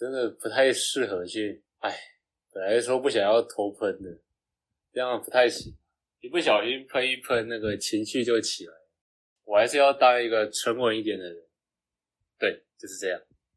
真的不太适合去，哎，本来说不想要偷喷的，这样不太行，一不小心喷一喷那个情绪就起来，我还是要当一个沉稳一点的人。对，就是这样。